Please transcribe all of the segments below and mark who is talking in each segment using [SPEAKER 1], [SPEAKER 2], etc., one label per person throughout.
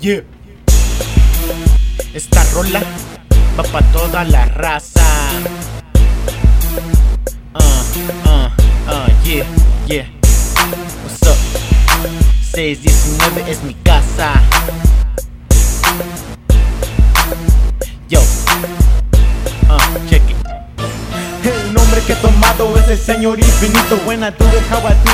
[SPEAKER 1] Yeah. Esta rola va pa' toda la raza. Uh, uh, uh, yeah, yeah. What's up? 619 es mi casa. Yo. Uh, check it. El nombre que he tomado es el Señor Infinito. When I do it, how I.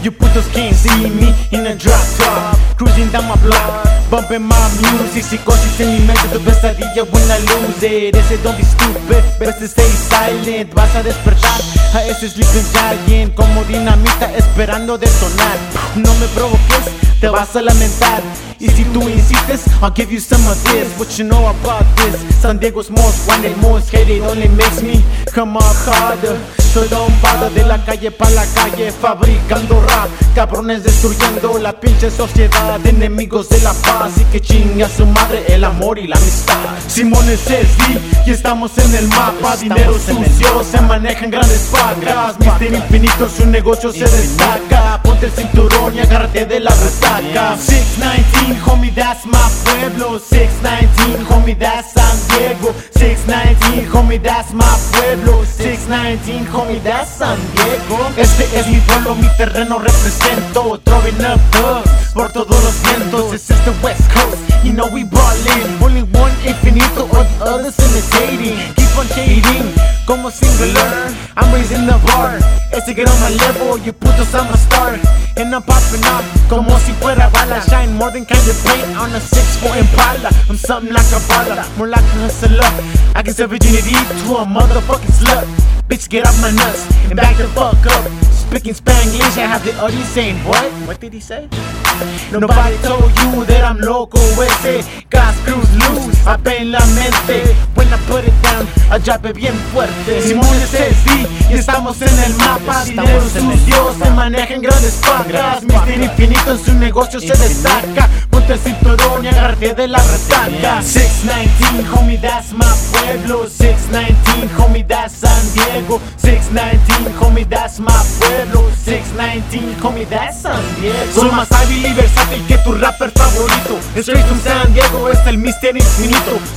[SPEAKER 1] You putos can't see me in a drop top. Cruising down my block, bumping my music. Psicosis en mi mente, tu pesadilla when I lose it. Ese don't be stupid, best to stay silent. Vas a despertar a ese sleeping giant como dinamita esperando detonar. No me provoques, te vas a lamentar. Y si tú insistes, I'll give you some of this. What you know about this? San Diego's most wanted, most hated, only makes me come up harder. Soy Don Bada de la calle pa' la calle, fabricando rap. Cabrones destruyendo la pinche sociedad, enemigos de la paz. Y que chingue a su madre el amor y la amistad. Simón es SD y estamos en el mapa. Dinero sucio, se maneja en grandes pacas. Mister Infinito, su negocio se destaca. Ponte el cinturón y agárrate de la resaca. 619, homie, that's my pueblo. 619, homie, that's San Diego. 619, homie, that's my pueblo. 619, homie, that's San Diego. Este es mi pueblo, mi terreno represento. Throwing up thugs por todos los vientos. This is the West Coast, you know we ballin'. Only one infinito, all the others imitating. Keep on shading, como singular. I'm raising the bar. Ese get on my level, you putos, I'm a star. And I'm popping up como si fuera bala. Shine more than of paint on a 6-4 Impala. I'm something like a bala, more like a hustler. I give some virginity to a motherfucking slut. Bitch, get off my nuts and back the fuck up. Speaking Spanish, I have the audience saying, What? What did he say? No nobody told you that I'm loco, ese gas screws loose, apé en la mente. When I put it down, it bien fuerte. Simón es SD y estamos en el mapa. Dinero sucio, se maneja en grandes pacas. Mister Infinito en su negocio se destaca. Ponte el cinturón y agárrate de la resaca. 619, homie, that's my pueblo. 619, homie, that's San Diego. 619, homie, that's my pueblo. 619, homie, that's San Diego. Soy más hábil y versátil que tu rapper favorito. Straight from San Diego es el Mister Infinito.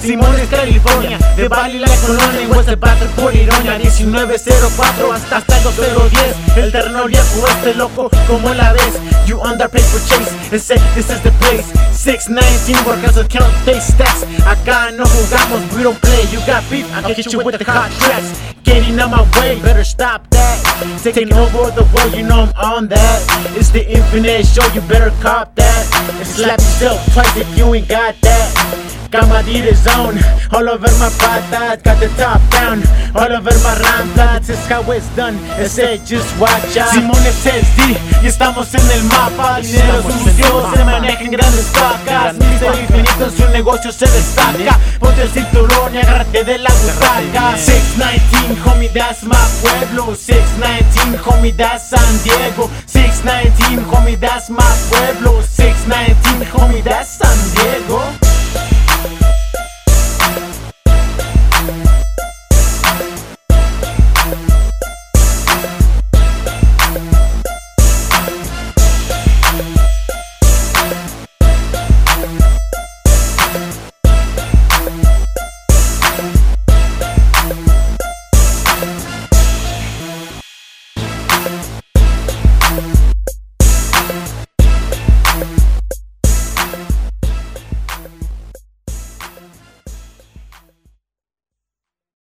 [SPEAKER 1] Simón es California, de Bali la colonia. En West Battle por ironía. 1904 hasta hasta el 2010. El terreno viejo este loco como la ves. You underpaid for chase. Ese, this is the place. 619 workers will count they stats. Acá no jugamos, we don't play. You got beef, I'll hit you with the hot tracks. Getting on my way, better stop that. Taking over the world, you know I'm on that. It's the infinite show, you better cop that. And slap yourself twice if you ain't got that. Got my Adidas zone, all over my patas, got the top down, all over my rampas, it's how it's done, ese just watch out. Simón es SD y estamos en el mapa, dinero sucio, se maneja en grandes pacas, Mister Infinito en su negocio se destaca, ponte el cinturón y agárrate de la butaca. 619, homie, that's my pueblo, 619, homie, that's San Diego, 619, homie, that's my pueblo, 619, homie, that's San